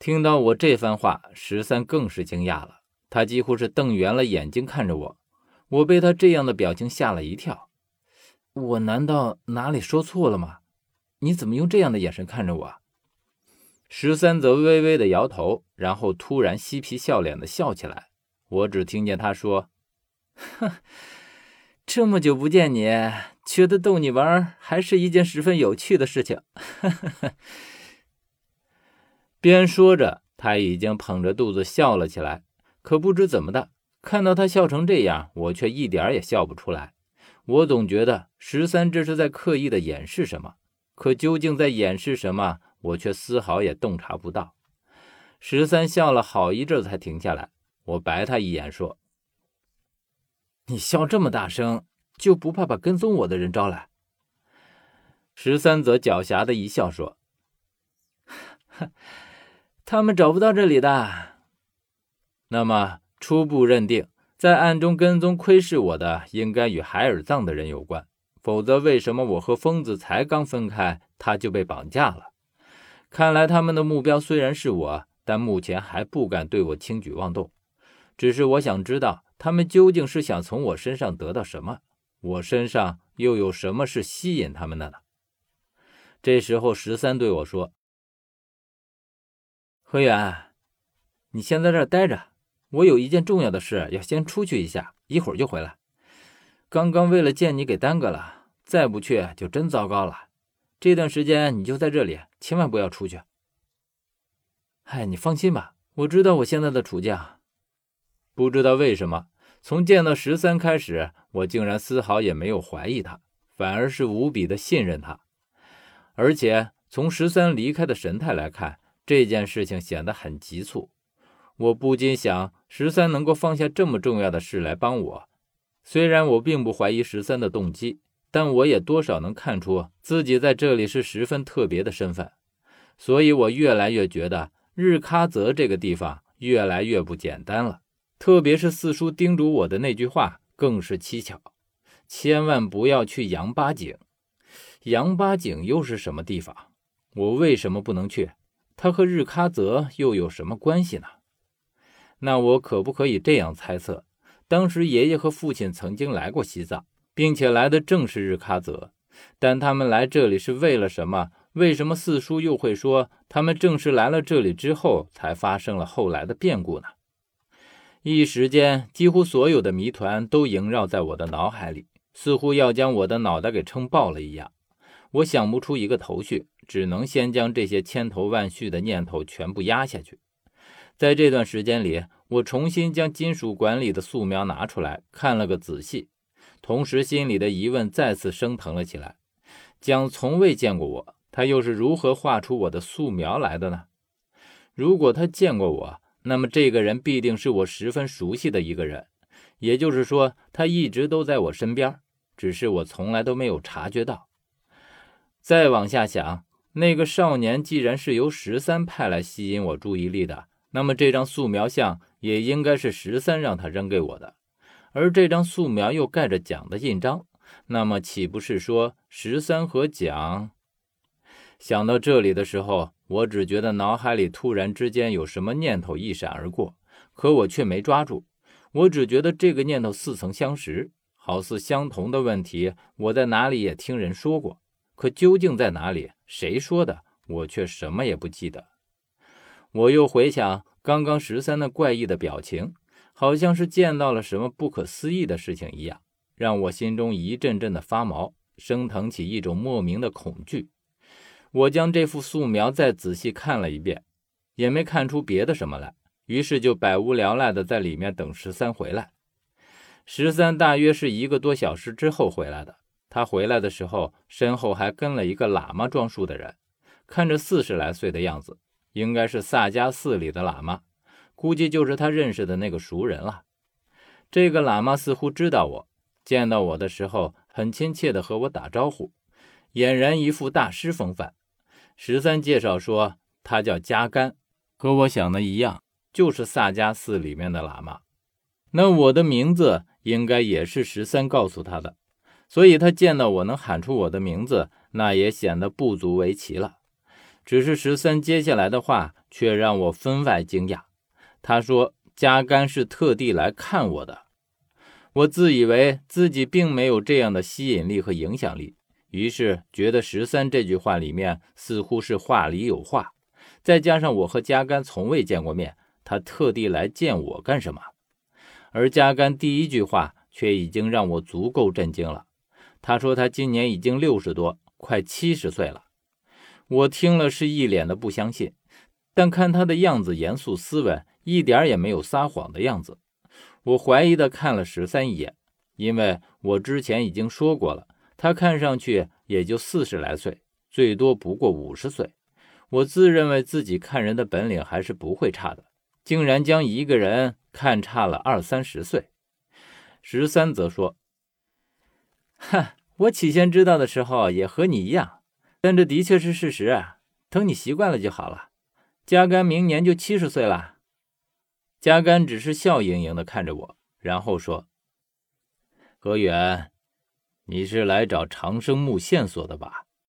听到我这番话，十三更是惊讶了，他几乎是瞪圆了眼睛看着我。我被他这样的表情吓了一跳。我难道哪里说错了吗？你怎么用这样的眼神看着我？十三则微微的摇头，然后突然嬉皮笑脸的笑起来。我只听见他说：“哼，这么久不见你，觉得逗你玩还是一件十分有趣的事情。” 边说着，他已经捧着肚子笑了起来。可不知怎么的，看到他笑成这样，我却一点也笑不出来。我总觉得十三这是在刻意的掩饰什么，可究竟在掩饰什么？我却丝毫也洞察不到。十三笑了好一阵才停下来，我白他一眼说：“你笑这么大声，就不怕把跟踪我的人招来？”十三则狡黠的一笑说：“他们找不到这里的。那么初步认定，在暗中跟踪窥视我的，应该与海尔藏的人有关。否则，为什么我和疯子才刚分开，他就被绑架了？”看来他们的目标虽然是我，但目前还不敢对我轻举妄动。只是我想知道，他们究竟是想从我身上得到什么？我身上又有什么是吸引他们的呢？这时候，十三对我说：“何远，你先在这待着，我有一件重要的事要先出去一下，一会儿就回来。刚刚为了见你给耽搁了，再不去就真糟糕了。”这段时间你就在这里，千万不要出去。哎，你放心吧，我知道我现在的处境。不知道为什么，从见到十三开始，我竟然丝毫也没有怀疑他，反而是无比的信任他。而且从十三离开的神态来看，这件事情显得很急促。我不禁想，十三能够放下这么重要的事来帮我，虽然我并不怀疑十三的动机。但我也多少能看出自己在这里是十分特别的身份，所以我越来越觉得日喀则这个地方越来越不简单了。特别是四叔叮嘱我的那句话更是蹊跷：千万不要去羊八井。羊八井又是什么地方？我为什么不能去？他和日喀则又有什么关系呢？那我可不可以这样猜测：当时爷爷和父亲曾经来过西藏？并且来的正是日喀则，但他们来这里是为了什么？为什么四叔又会说他们正是来了这里之后才发生了后来的变故呢？一时间，几乎所有的谜团都萦绕在我的脑海里，似乎要将我的脑袋给撑爆了一样。我想不出一个头绪，只能先将这些千头万绪的念头全部压下去。在这段时间里，我重新将金属管里的素描拿出来看了个仔细。同时，心里的疑问再次升腾了起来：蒋从未见过我，他又是如何画出我的素描来的呢？如果他见过我，那么这个人必定是我十分熟悉的一个人，也就是说，他一直都在我身边，只是我从来都没有察觉到。再往下想，那个少年既然是由十三派来吸引我注意力的，那么这张素描像也应该是十三让他扔给我的。而这张素描又盖着蒋的印章，那么岂不是说十三和蒋？想到这里的时候，我只觉得脑海里突然之间有什么念头一闪而过，可我却没抓住。我只觉得这个念头似曾相识，好似相同的问题，我在哪里也听人说过，可究竟在哪里，谁说的，我却什么也不记得。我又回想刚刚十三那怪异的表情。好像是见到了什么不可思议的事情一样，让我心中一阵阵的发毛，升腾起一种莫名的恐惧。我将这幅素描再仔细看了一遍，也没看出别的什么来，于是就百无聊赖的在里面等十三回来。十三大约是一个多小时之后回来的。他回来的时候，身后还跟了一个喇嘛装束的人，看着四十来岁的样子，应该是萨迦寺里的喇嘛。估计就是他认识的那个熟人了。这个喇嘛似乎知道我，见到我的时候很亲切地和我打招呼，俨然一副大师风范。十三介绍说，他叫加甘，和我想的一样，就是萨迦寺里面的喇嘛。那我的名字应该也是十三告诉他的，所以他见到我能喊出我的名字，那也显得不足为奇了。只是十三接下来的话却让我分外惊讶。他说加甘是特地来看我的。我自以为自己并没有这样的吸引力和影响力，于是觉得十三这句话里面似乎是话里有话。再加上我和加甘从未见过面，他特地来见我干什么？而加甘第一句话却已经让我足够震惊了。他说他今年已经六十多，快七十岁了。我听了是一脸的不相信，但看他的样子严肃斯文，一点也没有撒谎的样子。我怀疑的看了十三一眼，因为我之前已经说过了，他看上去也就四十来岁，最多不过五十岁。我自认为自己看人的本领还是不会差的，竟然将一个人看差了二三十岁。十三则说：“哼，我起先知道的时候也和你一样，但这的确是事实啊。等你习惯了就好了。加甘明年就七十岁了。”加甘只是笑盈盈的看着我，然后说：“何远，你是来找长生木线索的吧？”